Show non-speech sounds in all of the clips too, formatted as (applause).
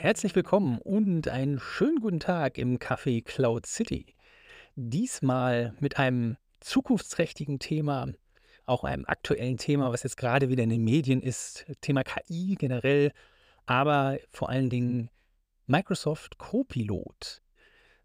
Herzlich willkommen und einen schönen guten Tag im Café Cloud City. Diesmal mit einem zukunftsträchtigen Thema, auch einem aktuellen Thema, was jetzt gerade wieder in den Medien ist, Thema KI generell, aber vor allen Dingen Microsoft Copilot.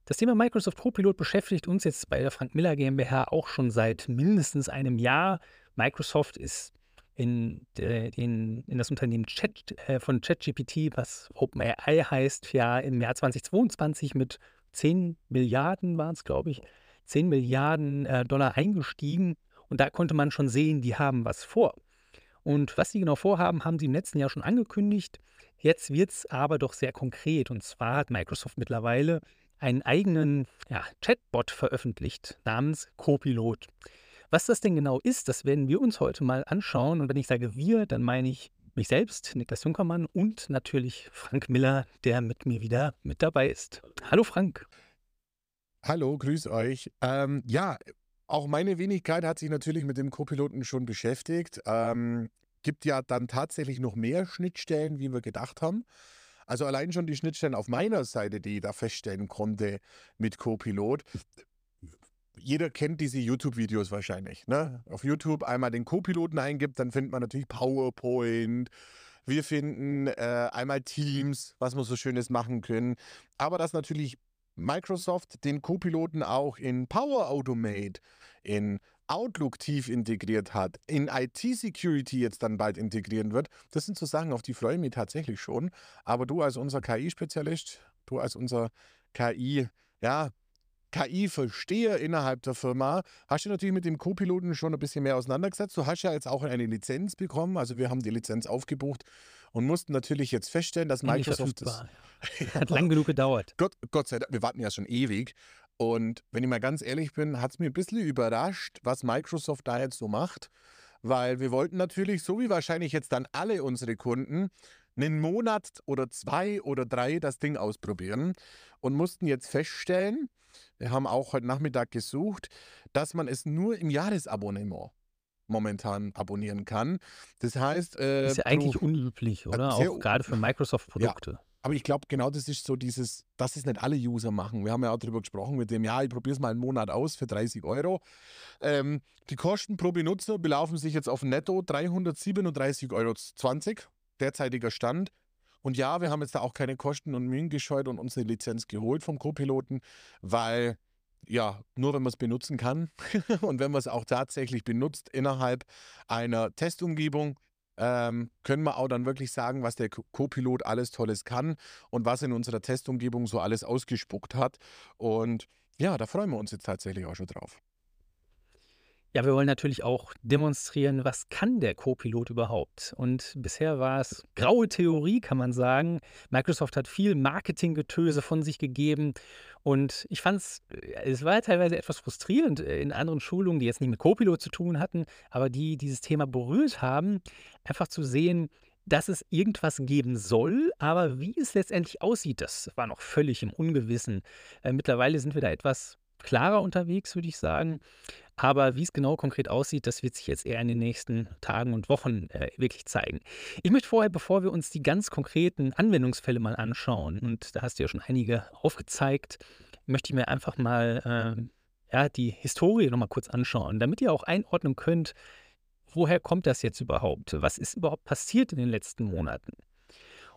Das Thema Microsoft Copilot beschäftigt uns jetzt bei der Frank Miller GmbH auch schon seit mindestens einem Jahr. Microsoft ist in, in, in das Unternehmen Chat, äh, von ChatGPT, was OpenAI heißt, ja im Jahr 2022 mit 10 Milliarden waren es, glaube ich, 10 Milliarden äh, Dollar eingestiegen. Und da konnte man schon sehen, die haben was vor. Und was sie genau vorhaben, haben sie im letzten Jahr schon angekündigt. Jetzt wird es aber doch sehr konkret. Und zwar hat Microsoft mittlerweile einen eigenen ja, Chatbot veröffentlicht namens Copilot. Was das denn genau ist, das werden wir uns heute mal anschauen. Und wenn ich sage wir, dann meine ich mich selbst, Niklas Junkermann und natürlich Frank Miller, der mit mir wieder mit dabei ist. Hallo Frank. Hallo, grüß euch. Ähm, ja, auch meine Wenigkeit hat sich natürlich mit dem Co-Piloten schon beschäftigt. Ähm, gibt ja dann tatsächlich noch mehr Schnittstellen, wie wir gedacht haben. Also allein schon die Schnittstellen auf meiner Seite, die ich da feststellen konnte mit Copilot. Jeder kennt diese YouTube-Videos wahrscheinlich. Ne? Auf YouTube einmal den Copiloten eingibt, dann findet man natürlich PowerPoint. Wir finden äh, einmal Teams, was wir so Schönes machen können. Aber dass natürlich Microsoft den Copiloten auch in Power Automate, in Outlook tief integriert hat, in IT-Security jetzt dann bald integrieren wird. Das sind so Sachen, auf die freue ich mich tatsächlich schon. Aber du als unser KI-Spezialist, du als unser KI, ja, KI-Versteher innerhalb der Firma, hast du natürlich mit dem Co-Piloten schon ein bisschen mehr auseinandergesetzt. Du hast ja jetzt auch eine Lizenz bekommen, also wir haben die Lizenz aufgebucht und mussten natürlich jetzt feststellen, dass Microsoft das (laughs) hat lang genug gedauert. Gott, Gott sei Dank, wir warten ja schon ewig. Und wenn ich mal ganz ehrlich bin, hat es mir ein bisschen überrascht, was Microsoft da jetzt so macht. Weil wir wollten natürlich, so wie wahrscheinlich jetzt dann alle unsere Kunden, einen Monat oder zwei oder drei das Ding ausprobieren und mussten jetzt feststellen, wir haben auch heute Nachmittag gesucht, dass man es nur im Jahresabonnement momentan abonnieren kann. Das heißt. Äh, ist ja eigentlich unüblich, oder? Auch gerade für Microsoft-Produkte. Ja. Aber ich glaube, genau das ist so dieses, dass es nicht alle User machen. Wir haben ja auch darüber gesprochen mit dem, ja, ich probiere es mal einen Monat aus für 30 Euro. Ähm, die Kosten pro Benutzer belaufen sich jetzt auf netto 337,20 Euro, derzeitiger Stand. Und ja, wir haben jetzt da auch keine Kosten und Mühen gescheut und unsere Lizenz geholt vom Co-Piloten, weil ja, nur wenn man es benutzen kann (laughs) und wenn man es auch tatsächlich benutzt innerhalb einer Testumgebung, ähm, können wir auch dann wirklich sagen, was der Co-Pilot alles Tolles kann und was in unserer Testumgebung so alles ausgespuckt hat. Und ja, da freuen wir uns jetzt tatsächlich auch schon drauf. Ja, wir wollen natürlich auch demonstrieren, was kann der Co-Pilot überhaupt? Und bisher war es graue Theorie, kann man sagen. Microsoft hat viel Marketinggetöse von sich gegeben und ich fand es, äh, es war teilweise etwas frustrierend äh, in anderen Schulungen, die jetzt nicht mit Co-Pilot zu tun hatten, aber die dieses Thema berührt haben, einfach zu sehen, dass es irgendwas geben soll, aber wie es letztendlich aussieht, das war noch völlig im Ungewissen. Äh, mittlerweile sind wir da etwas klarer unterwegs, würde ich sagen. Aber wie es genau konkret aussieht, das wird sich jetzt eher in den nächsten Tagen und Wochen äh, wirklich zeigen. Ich möchte vorher, bevor wir uns die ganz konkreten Anwendungsfälle mal anschauen, und da hast du ja schon einige aufgezeigt, möchte ich mir einfach mal äh, ja, die Historie nochmal kurz anschauen, damit ihr auch einordnen könnt, woher kommt das jetzt überhaupt? Was ist überhaupt passiert in den letzten Monaten?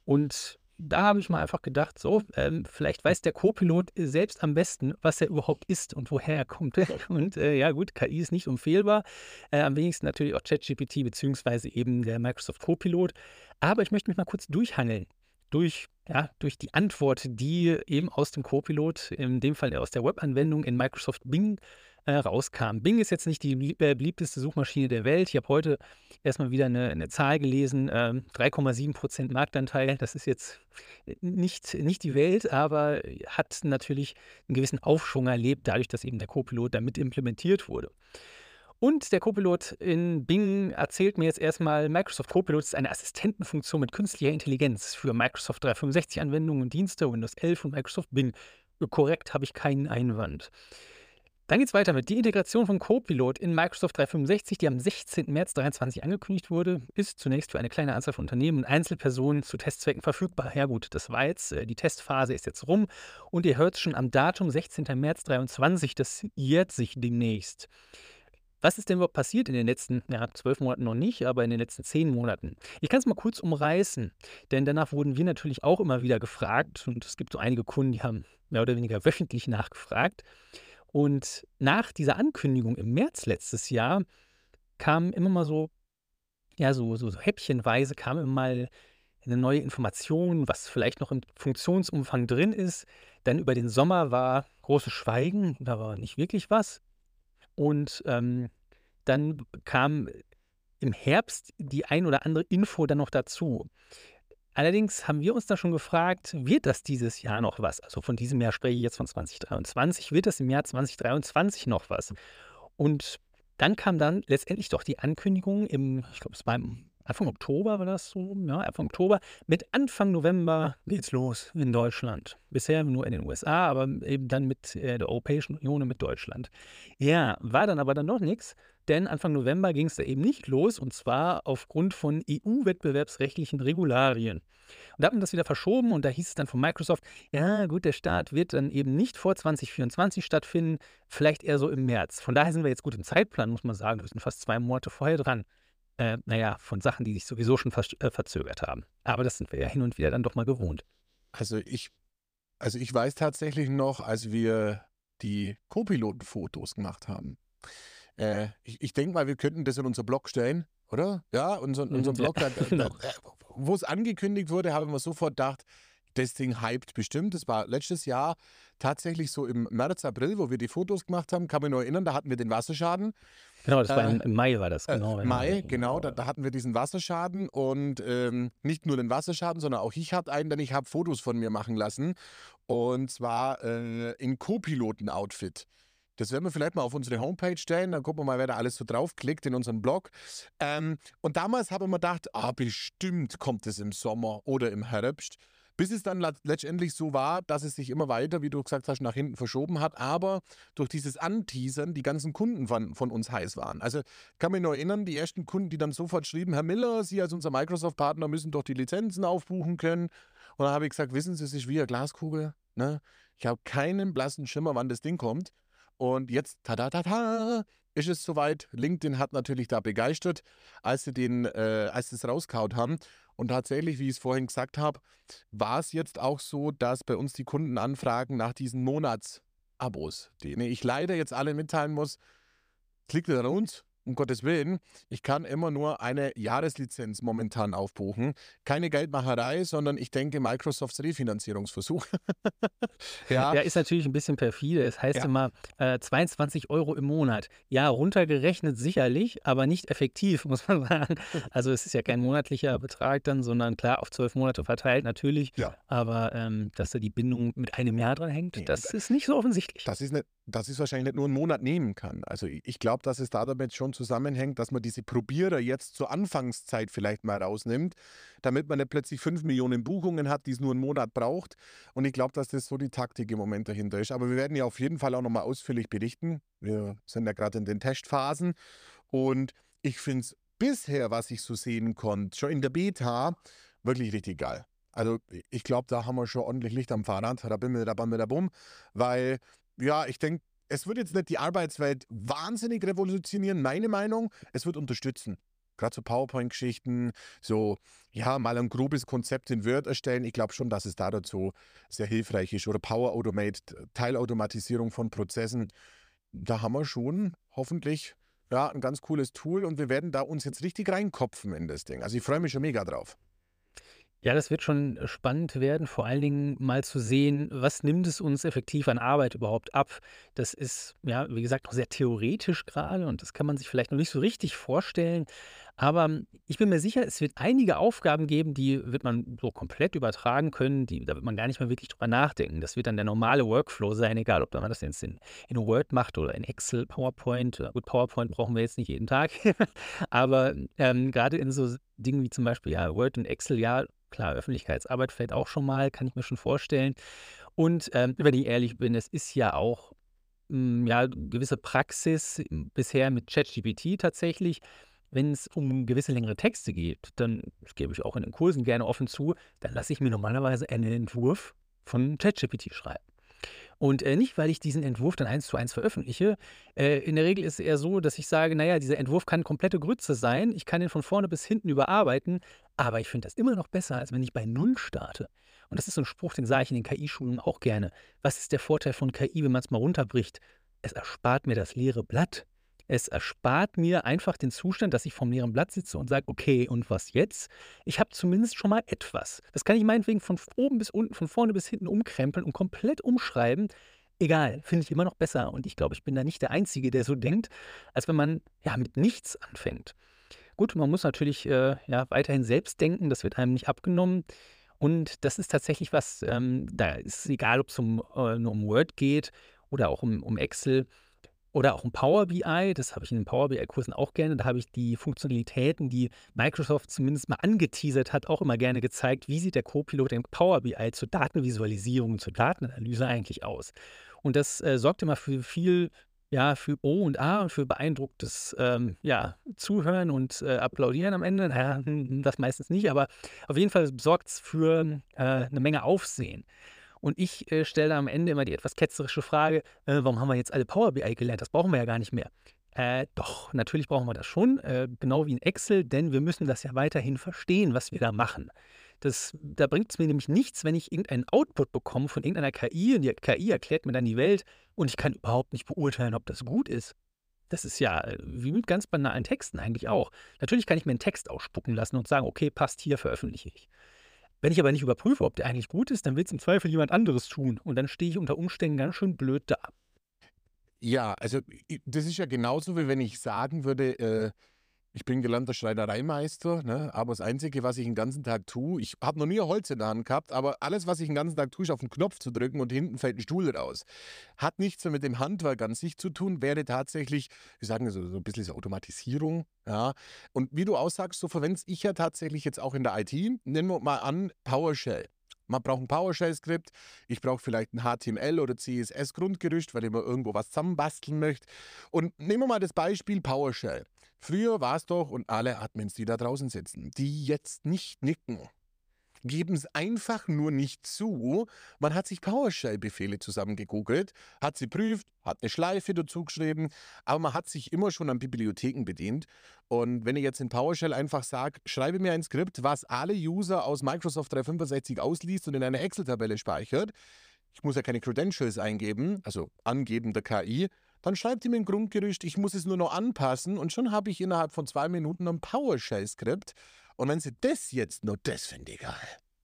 Und da habe ich mal einfach gedacht, so, ähm, vielleicht weiß der Co-Pilot selbst am besten, was er überhaupt ist und woher er kommt. (laughs) Und äh, ja, gut, KI ist nicht unfehlbar. Äh, am wenigsten natürlich auch ChatGPT beziehungsweise eben der Microsoft Co-Pilot. Aber ich möchte mich mal kurz durchhangeln durch, ja, durch die Antwort, die eben aus dem Co-Pilot, in dem Fall aus der Webanwendung in Microsoft Bing äh, rauskam. Bing ist jetzt nicht die äh, beliebteste Suchmaschine der Welt. Ich habe heute erstmal wieder eine, eine Zahl gelesen, äh, 3,7% Marktanteil. Das ist jetzt nicht, nicht die Welt, aber hat natürlich einen gewissen Aufschwung erlebt, dadurch, dass eben der Copilot damit implementiert wurde. Und der Copilot in Bing erzählt mir jetzt erstmal, Microsoft Copilot ist eine Assistentenfunktion mit künstlicher Intelligenz für Microsoft 365 Anwendungen und Dienste, Windows 11 und Microsoft Bing. Korrekt habe ich keinen Einwand. Dann geht es weiter mit die Integration von Copilot in Microsoft 365, die am 16. März 2023 angekündigt wurde, ist zunächst für eine kleine Anzahl von Unternehmen und Einzelpersonen zu Testzwecken verfügbar. Ja gut, das war jetzt, äh, die Testphase ist jetzt rum und ihr hört schon am Datum 16. März 2023, das jährt sich demnächst. Was ist denn überhaupt passiert in den letzten ja, zwölf Monaten noch nicht, aber in den letzten zehn Monaten? Ich kann es mal kurz umreißen, denn danach wurden wir natürlich auch immer wieder gefragt und es gibt so einige Kunden, die haben mehr oder weniger wöchentlich nachgefragt. Und nach dieser Ankündigung im März letztes Jahr kam immer mal so, ja, so, so, so häppchenweise kam immer mal eine neue Information, was vielleicht noch im Funktionsumfang drin ist. Dann über den Sommer war großes Schweigen, da war nicht wirklich was. Und ähm, dann kam im Herbst die ein oder andere Info dann noch dazu. Allerdings haben wir uns da schon gefragt, wird das dieses Jahr noch was? Also von diesem Jahr spreche ich jetzt von 2023, wird das im Jahr 2023 noch was? Und dann kam dann letztendlich doch die Ankündigung im, ich glaube, es war im Anfang Oktober war das so, ja, Anfang Oktober. Mit Anfang November geht's los in Deutschland. Bisher nur in den USA, aber eben dann mit äh, der Europäischen Union und mit Deutschland. Ja, war dann aber dann noch nichts, denn Anfang November ging es da eben nicht los und zwar aufgrund von EU-wettbewerbsrechtlichen Regularien. Und da hat man das wieder verschoben und da hieß es dann von Microsoft, ja gut, der Start wird dann eben nicht vor 2024 stattfinden, vielleicht eher so im März. Von daher sind wir jetzt gut im Zeitplan, muss man sagen. Wir sind fast zwei Monate vorher dran. Äh, naja, von Sachen, die sich sowieso schon ver äh, verzögert haben. Aber das sind wir ja hin und wieder dann doch mal gewohnt. Also ich, also ich weiß tatsächlich noch, als wir die Co-Piloten-Fotos gemacht haben. Äh, ich, ich denke mal, wir könnten das in unser Blog stellen, oder? Ja, unser, mhm, unser Blog, (laughs) ja, genau. wo es angekündigt wurde, habe ich mir sofort gedacht, das Ding hypt bestimmt. Das war letztes Jahr tatsächlich so im März, April, wo wir die Fotos gemacht haben, kann mich noch erinnern, da hatten wir den Wasserschaden. Genau, das war im, äh, im Mai war das, genau. Äh, Mai, genau, da, da, hatten wir diesen Wasserschaden und ähm, nicht nur den Wasserschaden, sondern auch ich hatte einen, denn ich habe Fotos von mir machen lassen und zwar äh, in Co-Piloten-Outfit. Das werden wir vielleicht mal auf unsere Homepage stellen, dann gucken wir mal, wer da alles so draufklickt in unseren Blog. Ähm, und damals habe ich mir gedacht, ah, bestimmt kommt es im Sommer oder im Herbst. Bis es dann letztendlich so war, dass es sich immer weiter, wie du gesagt hast, nach hinten verschoben hat, aber durch dieses Anteasern die ganzen Kunden von, von uns heiß waren. Also kann mich noch erinnern, die ersten Kunden, die dann sofort schrieben, Herr Miller, Sie als unser Microsoft-Partner müssen doch die Lizenzen aufbuchen können. Und dann habe ich gesagt, wissen Sie, es ist wie eine Glaskugel. Ne? Ich habe keinen blassen Schimmer, wann das Ding kommt. Und jetzt, tada, tada, ist es soweit. LinkedIn hat natürlich da begeistert, als sie den, äh, als sie es rauskaut haben. Und tatsächlich, wie ich es vorhin gesagt habe, war es jetzt auch so, dass bei uns die Kunden anfragen nach diesen Monatsabos, denen ich leider jetzt alle mitteilen muss, klickt an uns, um Gottes Willen, ich kann immer nur eine Jahreslizenz momentan aufbuchen. Keine Geldmacherei, sondern ich denke Microsofts Refinanzierungsversuch. (laughs) ja. ja, ist natürlich ein bisschen perfide. Es heißt ja. immer äh, 22 Euro im Monat. Ja, runtergerechnet sicherlich, aber nicht effektiv, (laughs) muss man sagen. Also es ist ja kein monatlicher Betrag dann, sondern klar auf zwölf Monate verteilt natürlich. Ja. Aber ähm, dass da die Bindung mit einem Jahr dran hängt, nee, das ist nicht so offensichtlich. Das ist, nicht, das ist wahrscheinlich nicht nur einen Monat nehmen kann. Also ich glaube, dass es da damit schon zusammenhängt, dass man diese Probierer jetzt zur Anfangszeit vielleicht mal rausnimmt, damit man nicht plötzlich fünf Millionen Buchungen hat, die es nur einen Monat braucht. Und ich glaube, dass das so die Taktik im Moment dahinter ist. Aber wir werden ja auf jeden Fall auch nochmal ausführlich berichten. Wir sind ja gerade in den Testphasen. Und ich finde es bisher, was ich so sehen konnte, schon in der Beta, wirklich richtig geil. Also ich glaube, da haben wir schon ordentlich Licht am Fahrrad, da bin wir da, da bumm, weil ja, ich denke, es wird jetzt nicht die Arbeitswelt wahnsinnig revolutionieren, meine Meinung. Es wird unterstützen. Gerade so PowerPoint-Geschichten, so, ja, mal ein grobes Konzept in Word erstellen. Ich glaube schon, dass es da dazu sehr hilfreich ist. Oder Power Automate, Teilautomatisierung von Prozessen. Da haben wir schon hoffentlich ja, ein ganz cooles Tool und wir werden da uns jetzt richtig reinkopfen in das Ding. Also ich freue mich schon mega drauf. Ja, das wird schon äh, spannend werden, vor allen Dingen mal zu sehen, was nimmt es uns effektiv an Arbeit überhaupt ab. Das ist, ja, wie gesagt, noch sehr theoretisch gerade und das kann man sich vielleicht noch nicht so richtig vorstellen. Aber hm, ich bin mir sicher, es wird einige Aufgaben geben, die wird man so komplett übertragen können, die, da wird man gar nicht mehr wirklich drüber nachdenken. Das wird dann der normale Workflow sein, egal ob man das jetzt in, in Word macht oder in Excel, PowerPoint. Gut, PowerPoint brauchen wir jetzt nicht jeden Tag. (laughs) Aber ähm, gerade in so Dingen wie zum Beispiel ja, Word und Excel, ja, Klar, Öffentlichkeitsarbeit fällt auch schon mal, kann ich mir schon vorstellen. Und ähm, wenn ich ehrlich bin, es ist ja auch hm, ja, gewisse Praxis bisher mit ChatGPT tatsächlich. Wenn es um gewisse längere Texte geht, dann, gebe ich auch in den Kursen gerne offen zu, dann lasse ich mir normalerweise einen Entwurf von ChatGPT schreiben. Und äh, nicht, weil ich diesen Entwurf dann eins zu eins veröffentliche. Äh, in der Regel ist es eher so, dass ich sage, naja, dieser Entwurf kann komplette Grütze sein. Ich kann ihn von vorne bis hinten überarbeiten, aber ich finde das immer noch besser, als wenn ich bei Null starte. Und das ist so ein Spruch, den sage ich in den KI-Schulen auch gerne. Was ist der Vorteil von KI, wenn man es mal runterbricht? Es erspart mir das leere Blatt. Es erspart mir einfach den Zustand, dass ich vom leeren Blatt sitze und sage, okay, und was jetzt? Ich habe zumindest schon mal etwas. Das kann ich meinetwegen von oben bis unten, von vorne bis hinten umkrempeln und komplett umschreiben. Egal, finde ich immer noch besser. Und ich glaube, ich bin da nicht der Einzige, der so denkt, als wenn man ja mit nichts anfängt. Gut, man muss natürlich äh, ja, weiterhin selbst denken, das wird einem nicht abgenommen. Und das ist tatsächlich was, ähm, da ist es egal, ob es um, äh, nur um Word geht oder auch um, um Excel. Oder auch ein Power BI, das habe ich in den Power BI-Kursen auch gerne. Da habe ich die Funktionalitäten, die Microsoft zumindest mal angeteasert hat, auch immer gerne gezeigt. Wie sieht der Copilot im Power BI zur Datenvisualisierung, zur Datenanalyse eigentlich aus? Und das äh, sorgt immer für viel, ja, für O und A und für beeindrucktes ähm, ja, Zuhören und äh, Applaudieren am Ende. Naja, (laughs) das meistens nicht, aber auf jeden Fall sorgt es für äh, eine Menge Aufsehen. Und ich äh, stelle am Ende immer die etwas ketzerische Frage, äh, warum haben wir jetzt alle Power BI gelernt? Das brauchen wir ja gar nicht mehr. Äh, doch, natürlich brauchen wir das schon, äh, genau wie in Excel, denn wir müssen das ja weiterhin verstehen, was wir da machen. Das, da bringt es mir nämlich nichts, wenn ich irgendeinen Output bekomme von irgendeiner KI und die KI erklärt mir dann die Welt und ich kann überhaupt nicht beurteilen, ob das gut ist. Das ist ja äh, wie mit ganz banalen Texten eigentlich auch. Natürlich kann ich mir einen Text ausspucken lassen und sagen, okay, passt hier, veröffentliche ich. Wenn ich aber nicht überprüfe, ob der eigentlich gut ist, dann will es im Zweifel jemand anderes tun. Und dann stehe ich unter Umständen ganz schön blöd da. Ja, also das ist ja genauso, wie wenn ich sagen würde, äh, ich bin gelernter Schreinereimeister, ne? aber das Einzige, was ich den ganzen Tag tue, ich habe noch nie Holz in der Hand gehabt, aber alles, was ich den ganzen Tag tue, ist auf den Knopf zu drücken und hinten fällt ein Stuhl raus. Hat nichts mit dem Handwerk an sich zu tun, wäre tatsächlich, wir sagen so, so ein bisschen so Automatisierung. Ja? Und wie du aussagst, so verwende ich ja tatsächlich jetzt auch in der IT. Nennen wir mal an PowerShell. Man braucht ein PowerShell-Skript. Ich brauche vielleicht ein HTML oder CSS-Grundgerüst, weil ich mal irgendwo was zusammenbasteln möchte. Und nehmen wir mal das Beispiel PowerShell. Früher war es doch, und alle Admins, die da draußen sitzen, die jetzt nicht nicken, geben es einfach nur nicht zu. Man hat sich PowerShell-Befehle zusammengegoogelt, hat sie prüft, hat eine Schleife dazu geschrieben, aber man hat sich immer schon an Bibliotheken bedient. Und wenn ich jetzt in PowerShell einfach sage, schreibe mir ein Skript, was alle User aus Microsoft 365 ausliest und in einer Excel-Tabelle speichert, ich muss ja keine Credentials eingeben, also angeben der KI, dann schreibt ihr mir ein Grundgerüst, ich muss es nur noch anpassen und schon habe ich innerhalb von zwei Minuten ein PowerShell-Skript. Und wenn sie das jetzt noch, das finde ich geil.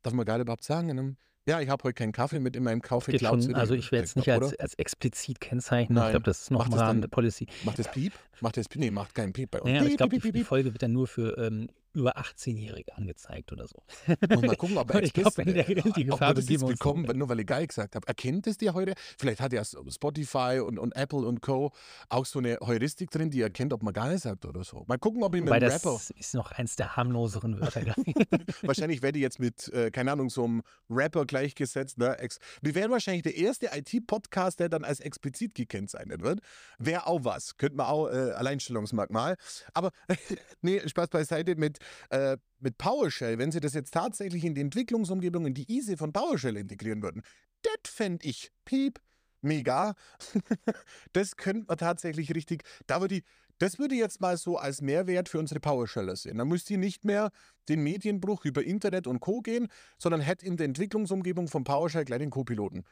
Darf man gerade überhaupt sagen? Ja, ich habe heute keinen Kaffee mit in meinem Kaffee schon, Also ich werde es nicht als, als, explizit kennzeichnen. Nein. Ich glaube, das ist noch im Rahmen der Policy. Macht das Piep? Macht das Piep? Nee, macht keinen Piep bei uns. Ja, ich glaube, die, die Folge wird dann nur für ähm, über 18-Jährige angezeigt oder so. Muss mal gucken, ob (laughs) er ich glaub, wenn der, die Gefahr das ist gekommen, nur weil ich geil gesagt habe. Erkennt es dir heute? Vielleicht hat ja Spotify und, und Apple und Co. auch so eine Heuristik drin, die erkennt, ob man geil sagt oder so. Mal gucken, ob ich mit einem Rapper... das ist noch eins der harmloseren Wörter. (laughs) wahrscheinlich werde ich jetzt mit, äh, keine Ahnung, so einem Rapper gleichgesetzt. Ne? Wir wären wahrscheinlich der erste IT-Podcast, der dann als explizit gekennzeichnet wird. Wäre auch was. Könnte man auch äh, Alleinstellungsmerkmal. Aber (laughs) nee, Spaß beiseite mit äh, mit PowerShell, wenn sie das jetzt tatsächlich in die Entwicklungsumgebung, in die ISE von PowerShell integrieren würden, das fände ich piep, mega. (laughs) das könnte man tatsächlich richtig, da würde ich, das würde ich jetzt mal so als Mehrwert für unsere PowerSheller sehen. Da müsst ihr nicht mehr den Medienbruch über Internet und Co. gehen, sondern hätte in der Entwicklungsumgebung von PowerShell gleich den Co-Piloten.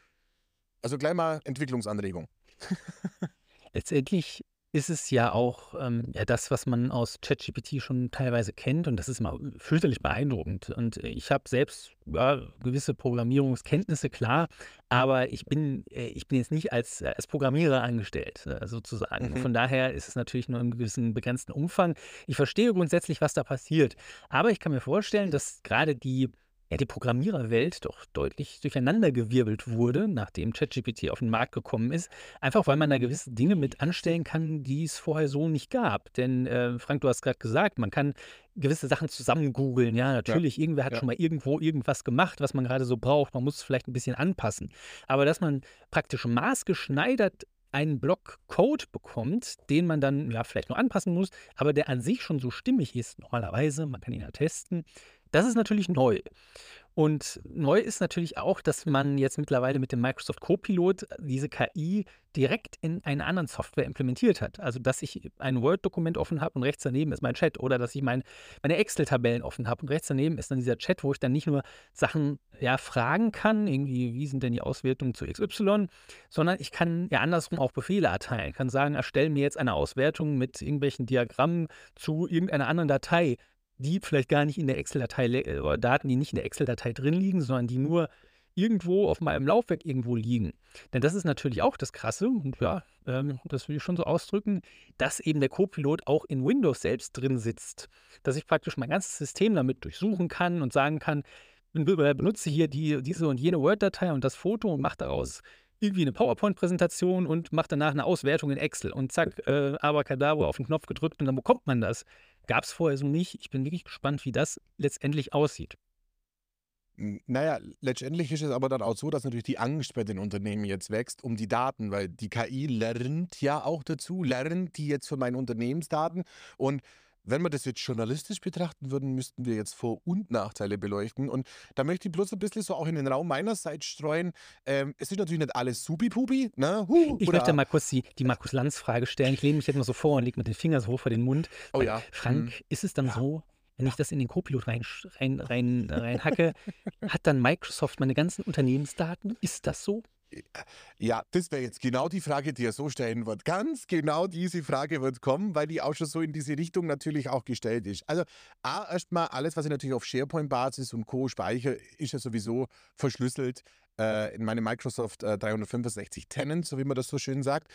Also gleich mal Entwicklungsanregung. (laughs) Letztendlich ist es ja auch ähm, ja, das, was man aus ChatGPT schon teilweise kennt und das ist mal fürchterlich beeindruckend. Und ich habe selbst ja, gewisse Programmierungskenntnisse, klar, aber ich bin, äh, ich bin jetzt nicht als, als Programmierer angestellt, äh, sozusagen. Mhm. Von daher ist es natürlich nur im gewissen begrenzten Umfang. Ich verstehe grundsätzlich, was da passiert, aber ich kann mir vorstellen, dass gerade die ja, die Programmiererwelt doch deutlich durcheinandergewirbelt wurde, nachdem ChatGPT auf den Markt gekommen ist. Einfach weil man da gewisse Dinge mit anstellen kann, die es vorher so nicht gab. Denn, äh, Frank, du hast gerade gesagt, man kann gewisse Sachen zusammen googeln. Ja, natürlich, ja. irgendwer hat ja. schon mal irgendwo irgendwas gemacht, was man gerade so braucht. Man muss es vielleicht ein bisschen anpassen. Aber dass man praktisch maßgeschneidert einen Block Code bekommt, den man dann ja vielleicht nur anpassen muss, aber der an sich schon so stimmig ist, normalerweise, man kann ihn ja testen. Das ist natürlich neu. Und neu ist natürlich auch, dass man jetzt mittlerweile mit dem Microsoft Copilot diese KI direkt in einer anderen Software implementiert hat. Also, dass ich ein Word-Dokument offen habe und rechts daneben ist mein Chat oder dass ich mein, meine Excel-Tabellen offen habe und rechts daneben ist dann dieser Chat, wo ich dann nicht nur Sachen ja, fragen kann, irgendwie, wie sind denn die Auswertungen zu XY, sondern ich kann ja andersrum auch Befehle erteilen. Ich kann sagen, erstelle mir jetzt eine Auswertung mit irgendwelchen Diagrammen zu irgendeiner anderen Datei die vielleicht gar nicht in der Excel-Datei äh, oder Daten, die nicht in der Excel-Datei drin liegen, sondern die nur irgendwo auf meinem Laufwerk irgendwo liegen. Denn das ist natürlich auch das Krasse, und ja, ähm, das will ich schon so ausdrücken, dass eben der Copilot auch in Windows selbst drin sitzt. Dass ich praktisch mein ganzes System damit durchsuchen kann und sagen kann, benutze hier die, diese und jene Word-Datei und das Foto und mache daraus irgendwie eine PowerPoint-Präsentation und mache danach eine Auswertung in Excel und zack, äh, Abracadabra auf den Knopf gedrückt und dann bekommt man das. Gab es vorher so nicht. Ich bin wirklich gespannt, wie das letztendlich aussieht. Naja, letztendlich ist es aber dann auch so, dass natürlich die Angst bei den Unternehmen jetzt wächst um die Daten, weil die KI lernt ja auch dazu, lernt die jetzt von meinen Unternehmensdaten und wenn wir das jetzt journalistisch betrachten würden, müssten wir jetzt Vor- und Nachteile beleuchten. Und da möchte ich bloß ein bisschen so auch in den Raum meinerseits streuen. Ähm, es ist natürlich nicht alles supi-pupi. Ne? Huh, ich möchte mal kurz die, die Markus-Lanz-Frage stellen. Ich lehne mich jetzt mal so vor und lege mit den Fingern so hoch vor den Mund. Oh ja. Frank, mhm. ist es dann ja. so, wenn ich das in den Copilot rein, rein, rein, rein hacke, (laughs) hat dann Microsoft meine ganzen Unternehmensdaten? Ist das so? Ja, das wäre jetzt genau die Frage, die er so stellen wird. Ganz genau diese Frage wird kommen, weil die auch schon so in diese Richtung natürlich auch gestellt ist. Also, A, erstmal alles, was ich natürlich auf SharePoint-Basis und Co. speichere, ist ja sowieso verschlüsselt äh, in meine Microsoft äh, 365 Tenants, so wie man das so schön sagt.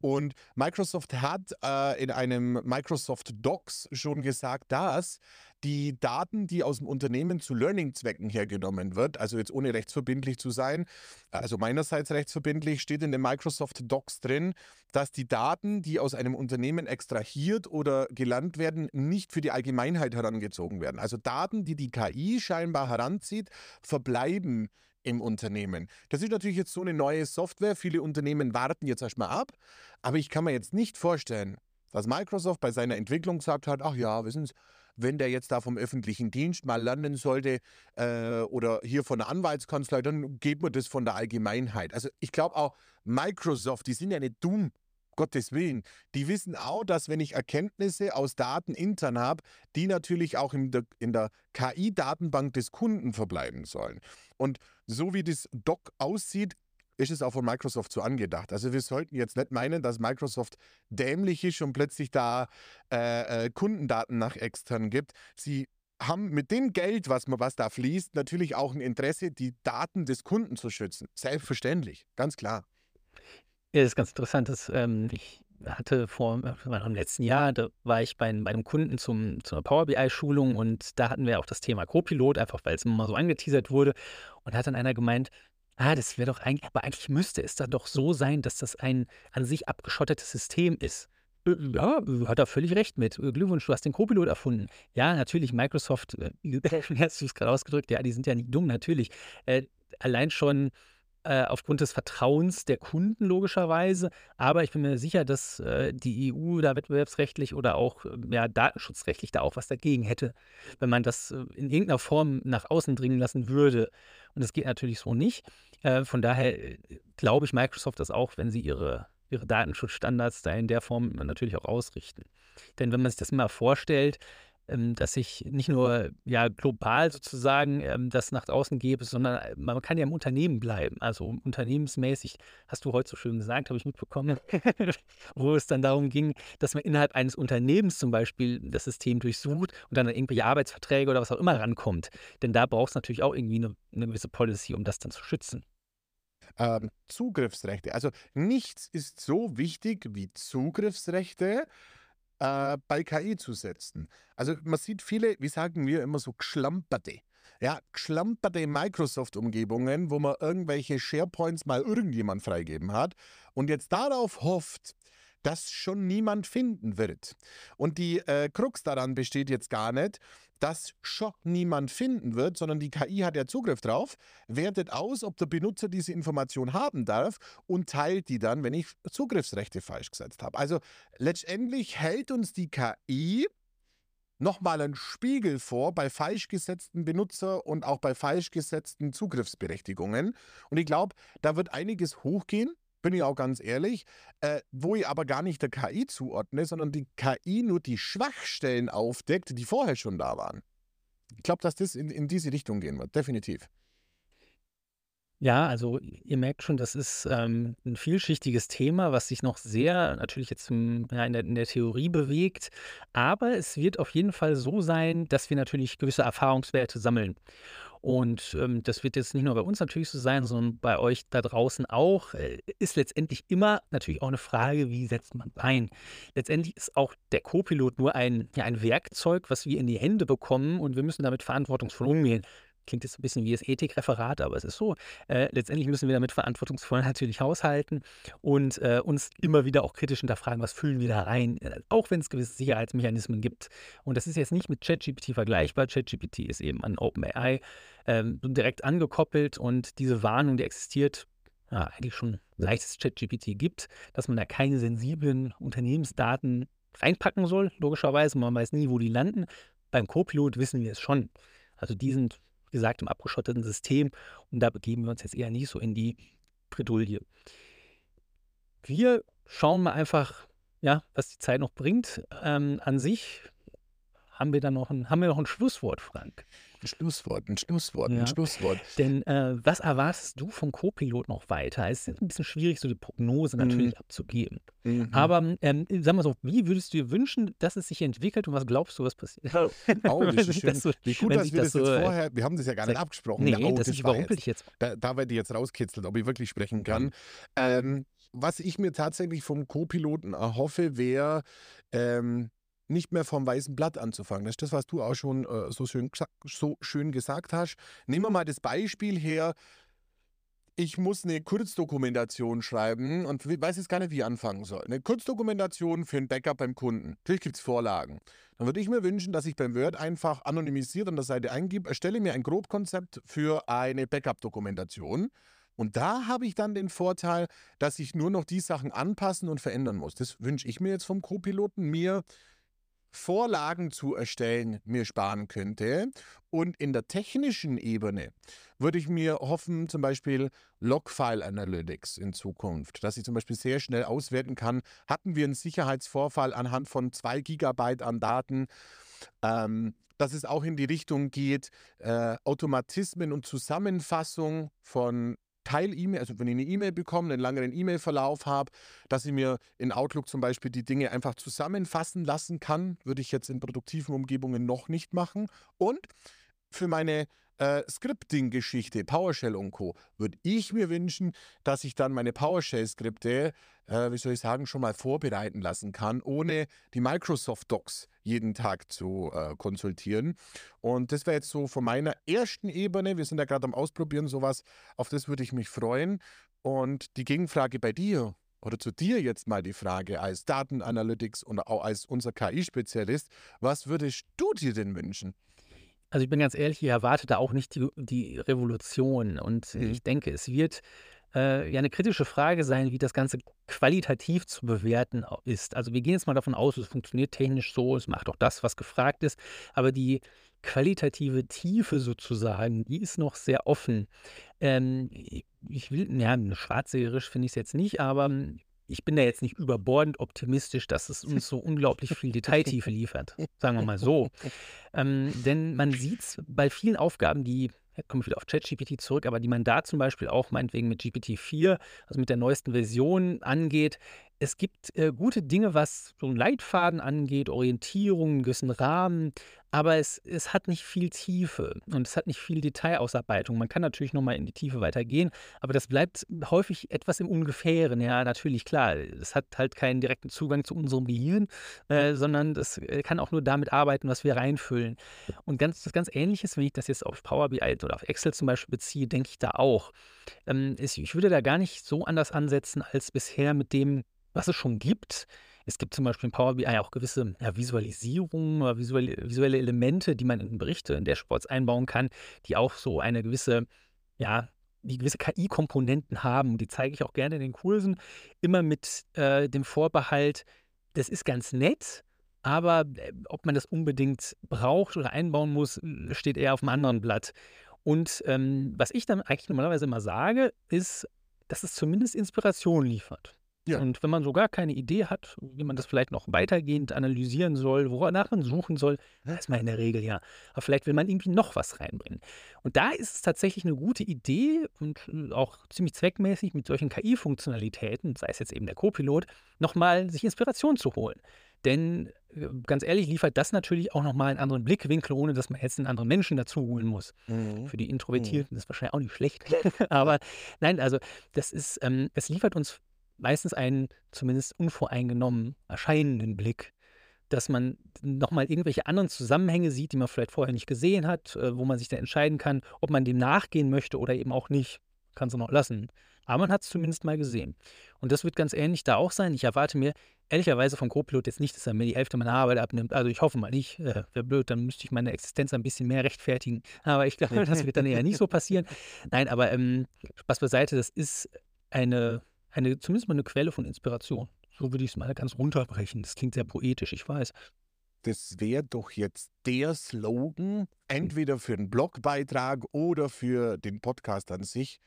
Und Microsoft hat äh, in einem Microsoft Docs schon gesagt, dass die Daten, die aus dem Unternehmen zu Learning-Zwecken hergenommen wird, also jetzt ohne rechtsverbindlich zu sein, also meinerseits rechtsverbindlich, steht in den Microsoft Docs drin, dass die Daten, die aus einem Unternehmen extrahiert oder gelernt werden, nicht für die Allgemeinheit herangezogen werden. Also Daten, die die KI scheinbar heranzieht, verbleiben im Unternehmen. Das ist natürlich jetzt so eine neue Software. Viele Unternehmen warten jetzt erstmal ab. Aber ich kann mir jetzt nicht vorstellen, dass Microsoft bei seiner Entwicklung gesagt hat, ach ja, wissen Sie, wenn der jetzt da vom öffentlichen Dienst mal lernen sollte äh, oder hier von der Anwaltskanzlei, dann geht man das von der Allgemeinheit. Also ich glaube auch, Microsoft, die sind ja nicht dumm. Gottes Willen. Die wissen auch, dass wenn ich Erkenntnisse aus Daten intern habe, die natürlich auch in der, in der KI-Datenbank des Kunden verbleiben sollen. Und so wie das Doc aussieht, ist es auch von Microsoft so angedacht. Also wir sollten jetzt nicht meinen, dass Microsoft dämlich ist und plötzlich da äh, äh, Kundendaten nach extern gibt. Sie haben mit dem Geld, was, was da fließt, natürlich auch ein Interesse, die Daten des Kunden zu schützen. Selbstverständlich, ganz klar. Ja, das ist ganz interessant. Das, ähm, ich hatte vor äh, im letzten Jahr, da war ich bei, bei einem Kunden zum, zu einer Power BI-Schulung und da hatten wir auch das Thema Copilot, einfach weil es immer so angeteasert wurde. Und hat dann einer gemeint, ah, das wäre doch eigentlich, aber eigentlich müsste es da doch so sein, dass das ein an sich abgeschottetes System ist. Äh, ja, hat er völlig recht mit. Äh, Glückwunsch, du hast den Copilot erfunden. Ja, natürlich, Microsoft, äh, (laughs) hast du es gerade ausgedrückt, ja, die sind ja nicht dumm, natürlich. Äh, allein schon äh, aufgrund des Vertrauens der Kunden logischerweise. Aber ich bin mir sicher, dass äh, die EU da wettbewerbsrechtlich oder auch äh, ja, datenschutzrechtlich da auch was dagegen hätte, wenn man das äh, in irgendeiner Form nach außen dringen lassen würde. Und das geht natürlich so nicht. Äh, von daher glaube ich Microsoft das auch, wenn sie ihre, ihre Datenschutzstandards da in der Form natürlich auch ausrichten. Denn wenn man sich das mal vorstellt, ähm, dass ich nicht nur ja global sozusagen ähm, das nach außen gebe, sondern äh, man kann ja im Unternehmen bleiben. Also unternehmensmäßig, hast du heute so schön gesagt, habe ich mitbekommen, (laughs) wo es dann darum ging, dass man innerhalb eines Unternehmens zum Beispiel das System durchsucht und dann an irgendwelche Arbeitsverträge oder was auch immer rankommt. Denn da braucht es natürlich auch irgendwie eine, eine gewisse Policy, um das dann zu schützen. Ähm, Zugriffsrechte. Also nichts ist so wichtig wie Zugriffsrechte äh, bei KI zu setzen. Also man sieht viele, wie sagen wir immer so, geschlamperte. Ja, geschlamperte Microsoft-Umgebungen, wo man irgendwelche SharePoints mal irgendjemand freigeben hat und jetzt darauf hofft, das schon niemand finden wird. Und die äh, Krux daran besteht jetzt gar nicht, dass schon niemand finden wird, sondern die KI hat ja Zugriff drauf, wertet aus, ob der Benutzer diese Information haben darf und teilt die dann, wenn ich Zugriffsrechte falsch gesetzt habe. Also letztendlich hält uns die KI nochmal einen Spiegel vor bei falsch gesetzten Benutzer und auch bei falsch gesetzten Zugriffsberechtigungen. Und ich glaube, da wird einiges hochgehen bin ich auch ganz ehrlich, äh, wo ich aber gar nicht der KI zuordne, sondern die KI nur die Schwachstellen aufdeckt, die vorher schon da waren. Ich glaube, dass das in, in diese Richtung gehen wird, definitiv. Ja, also ihr merkt schon, das ist ähm, ein vielschichtiges Thema, was sich noch sehr natürlich jetzt im, ja, in, der, in der Theorie bewegt. Aber es wird auf jeden Fall so sein, dass wir natürlich gewisse Erfahrungswerte sammeln. Und ähm, das wird jetzt nicht nur bei uns natürlich so sein, sondern bei euch da draußen auch. Äh, ist letztendlich immer natürlich auch eine Frage, wie setzt man ein? Letztendlich ist auch der Co-Pilot nur ein, ja, ein Werkzeug, was wir in die Hände bekommen und wir müssen damit verantwortungsvoll umgehen. Klingt jetzt ein bisschen wie das Ethikreferat, aber es ist so. Äh, letztendlich müssen wir damit verantwortungsvoll (laughs) natürlich haushalten und äh, uns immer wieder auch kritisch hinterfragen, was füllen wir da rein, äh, auch wenn es gewisse Sicherheitsmechanismen gibt. Und das ist jetzt nicht mit ChatGPT vergleichbar. ChatGPT ist eben an OpenAI ähm, direkt angekoppelt und diese Warnung, die existiert, ja, eigentlich schon seit es ChatGPT gibt, dass man da keine sensiblen Unternehmensdaten reinpacken soll, logischerweise. Man weiß nie, wo die landen. Beim Copilot wissen wir es schon. Also die sind gesagt, im abgeschotteten System. Und da begeben wir uns jetzt eher nicht so in die Bredouille. Wir schauen mal einfach, ja, was die Zeit noch bringt. Ähm, an sich haben wir dann noch ein, haben wir noch ein Schlusswort, Frank. Ein Schlusswort, ein Schlusswort, ja. ein Schlusswort. Denn äh, was erwartest du vom Co-Pilot noch weiter? Es ist ein bisschen schwierig, so die Prognose natürlich mhm. abzugeben. Mhm. Aber ähm, sag mal so, wie würdest du dir wünschen, dass es sich entwickelt und was glaubst du, was passiert? Oh, (laughs) das ist schön. So, Wie gut, dass wir das, das so, jetzt vorher, wir haben das ja gar nicht sag, abgesprochen. Nee, oh, das, das überrumpel ich jetzt. Da, da werde ich jetzt rauskitzeln, ob ich wirklich sprechen kann. Mhm. Ähm, was ich mir tatsächlich vom Co-Piloten erhoffe, wäre, ähm, nicht mehr vom weißen Blatt anzufangen. Das ist das, was du auch schon äh, so, schön, so schön gesagt hast. Nehmen wir mal das Beispiel her. Ich muss eine Kurzdokumentation schreiben und weiß jetzt gar nicht, wie ich anfangen soll. Eine Kurzdokumentation für ein Backup beim Kunden. Natürlich gibt es Vorlagen. Dann würde ich mir wünschen, dass ich beim Word einfach anonymisiert an der Seite eingebe, erstelle mir ein Grobkonzept für eine Backup-Dokumentation. Und da habe ich dann den Vorteil, dass ich nur noch die Sachen anpassen und verändern muss. Das wünsche ich mir jetzt vom Co-Piloten, mir Vorlagen zu erstellen mir sparen könnte. Und in der technischen Ebene würde ich mir hoffen, zum Beispiel Logfile Analytics in Zukunft, dass ich zum Beispiel sehr schnell auswerten kann, hatten wir einen Sicherheitsvorfall anhand von zwei Gigabyte an Daten. Ähm, dass es auch in die Richtung geht, äh, Automatismen und Zusammenfassung von Teil-E-Mail, also wenn ich eine E-Mail bekomme, einen langeren E-Mail-Verlauf habe, dass ich mir in Outlook zum Beispiel die Dinge einfach zusammenfassen lassen kann, würde ich jetzt in produktiven Umgebungen noch nicht machen. Und für meine äh, Scripting-Geschichte, PowerShell und Co., würde ich mir wünschen, dass ich dann meine PowerShell-Skripte, äh, wie soll ich sagen, schon mal vorbereiten lassen kann, ohne die Microsoft Docs jeden Tag zu äh, konsultieren. Und das wäre jetzt so von meiner ersten Ebene, wir sind ja gerade am Ausprobieren, sowas, auf das würde ich mich freuen. Und die Gegenfrage bei dir, oder zu dir jetzt mal die Frage als Datenanalytics und auch als unser KI-Spezialist, was würdest du dir denn wünschen? Also ich bin ganz ehrlich, ich erwarte da auch nicht die, die Revolution. Und mhm. ich denke, es wird äh, ja eine kritische Frage sein, wie das Ganze qualitativ zu bewerten ist. Also wir gehen jetzt mal davon aus, es funktioniert technisch so, es macht auch das, was gefragt ist, aber die qualitative Tiefe sozusagen, die ist noch sehr offen. Ähm, ich will, ja, schwarzseherisch finde ich es jetzt nicht, aber ich bin da jetzt nicht überbordend optimistisch, dass es uns so unglaublich viel Detailtiefe liefert. Sagen wir mal so. Ähm, denn man sieht es bei vielen Aufgaben, die, jetzt komme ich wieder auf ChatGPT zurück, aber die man da zum Beispiel auch meinetwegen mit GPT-4, also mit der neuesten Version angeht, es gibt äh, gute Dinge, was so einen Leitfaden angeht, Orientierung, einen gewissen Rahmen, aber es, es hat nicht viel Tiefe und es hat nicht viel Detailausarbeitung. Man kann natürlich nochmal in die Tiefe weitergehen, aber das bleibt häufig etwas im Ungefähren. Ja, natürlich, klar, es hat halt keinen direkten Zugang zu unserem Gehirn, äh, sondern das äh, kann auch nur damit arbeiten, was wir reinfüllen. Und ganz, was ganz Ähnliches, wenn ich das jetzt auf Power BI oder auf Excel zum Beispiel beziehe, denke ich da auch. Ähm, ich würde da gar nicht so anders ansetzen als bisher mit dem, was es schon gibt. Es gibt zum Beispiel in Power BI auch gewisse ja, Visualisierungen oder visuelle, visuelle Elemente, die man in Berichte, in Dashboards einbauen kann, die auch so eine gewisse, ja, die gewisse KI-Komponenten haben. Die zeige ich auch gerne in den Kursen, immer mit äh, dem Vorbehalt, das ist ganz nett, aber äh, ob man das unbedingt braucht oder einbauen muss, steht eher auf einem anderen Blatt. Und ähm, was ich dann eigentlich normalerweise immer sage, ist, dass es zumindest Inspiration liefert. Ja. Und wenn man so gar keine Idee hat, wie man das vielleicht noch weitergehend analysieren soll, wonach man suchen soll, weiß man in der Regel ja. Aber vielleicht will man irgendwie noch was reinbringen. Und da ist es tatsächlich eine gute Idee und äh, auch ziemlich zweckmäßig mit solchen KI-Funktionalitäten, sei es jetzt eben der Copilot, nochmal sich Inspiration zu holen. Denn äh, ganz ehrlich liefert das natürlich auch nochmal einen anderen Blickwinkel, ohne dass man jetzt einen anderen Menschen dazu holen muss. Mhm. Für die Mhm. Introvertierten ist wahrscheinlich auch nicht schlecht. (laughs) Aber nein, also das ist, ähm, es liefert uns meistens einen zumindest unvoreingenommen erscheinenden Blick, dass man nochmal irgendwelche anderen Zusammenhänge sieht, die man vielleicht vorher nicht gesehen hat, äh, wo man sich dann entscheiden kann, ob man dem nachgehen möchte oder eben auch nicht. Kann es noch lassen. Aber man hat es zumindest mal gesehen. Und das wird ganz ähnlich da auch sein. Ich erwarte mir ehrlicherweise vom Co-Pilot jetzt nicht, dass er mir die Hälfte meiner Arbeit abnimmt. Also ich hoffe mal nicht. Äh, Wäre blöd, dann müsste ich meine Existenz ein bisschen mehr rechtfertigen. Aber ich glaube, (laughs) das wird dann eher nicht so passieren. Nein, aber ähm, Spaß beiseite, das ist eine, eine, zumindest mal eine Quelle von Inspiration. So würde ich es mal ganz runterbrechen. Das klingt sehr poetisch, ich weiß. Das wäre doch jetzt der Slogan, entweder für einen Blogbeitrag oder für den Podcast an sich.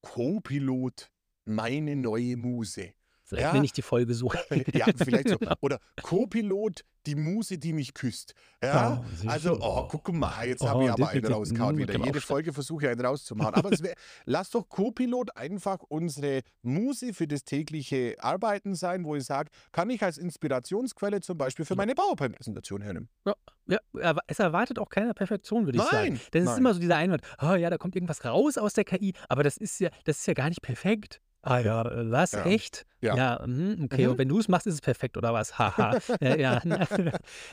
Co-Pilot, meine neue Muse. Vielleicht Ja. nenne ich die Folge so. Ja, vielleicht so. (laughs) Oder Co-Pilot, die Muse, die mich küsst. Ja, Oh, also, oh, guck mal, jetzt Oh, habe ich aber das einen rausgehauen wieder. Jede Folge versuche ich einen rauszumachen. Aber wär, (laughs) lass doch Co-Pilot einfach unsere Muse für das tägliche Arbeiten sein, wo ich sage, kann ich als Inspirationsquelle zum Beispiel für meine PowerPoint-Präsentation hernehmen. Ja, aber es erwartet auch keiner Perfektion, würde ich sagen. Nein, Denn es ist nein. immer so dieser Einwand, oh ja, da kommt irgendwas raus aus der KI, aber das ist ja, das ist ja gar nicht perfekt. Ah ja, äh, was? Ja. Echt? Ja. mhm, okay. Mhm. Und wenn du es machst, ist es perfekt, oder was? Haha. ja, (laughs) ja. Ja,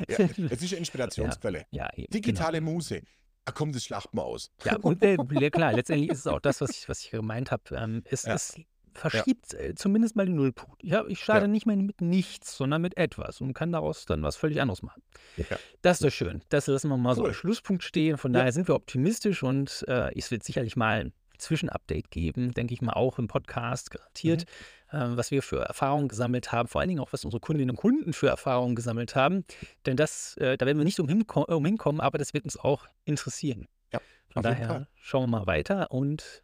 es ist eine Inspirationsquelle. (laughs) ja, Digitale Muse. Da kommt das Schlachten mal aus. Genau. Ja, und äh, ja, klar, letztendlich ist es auch das, was ich, was ich gemeint habe. Ähm, es, Ja. es verschiebt äh, zumindest mal den Nullpunkt. Ja, ich starte Ja. nicht mehr mit nichts, sondern mit etwas und kann daraus dann was völlig anderes machen. Ja. Das ist doch schön. Das lassen wir mal so Cool. als Schlusspunkt stehen. Von Ja. daher sind wir optimistisch und äh, es wird sicherlich mal ein Zwischenupdate geben, denke ich mal auch im Podcast garantiert, Mhm. äh, was wir für Erfahrungen gesammelt haben, vor allen Dingen auch, was unsere Kundinnen und Kunden für Erfahrungen gesammelt haben. Denn das, äh, da werden wir nicht umhin, umhin kommen, aber das wird uns auch interessieren. Ja, Von daher schauen wir mal weiter und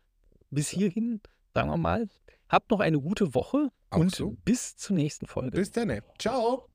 bis hierhin, sagen wir mal, habt noch eine gute Woche Auch und so. bis zur nächsten Folge. Bis dann. Ciao.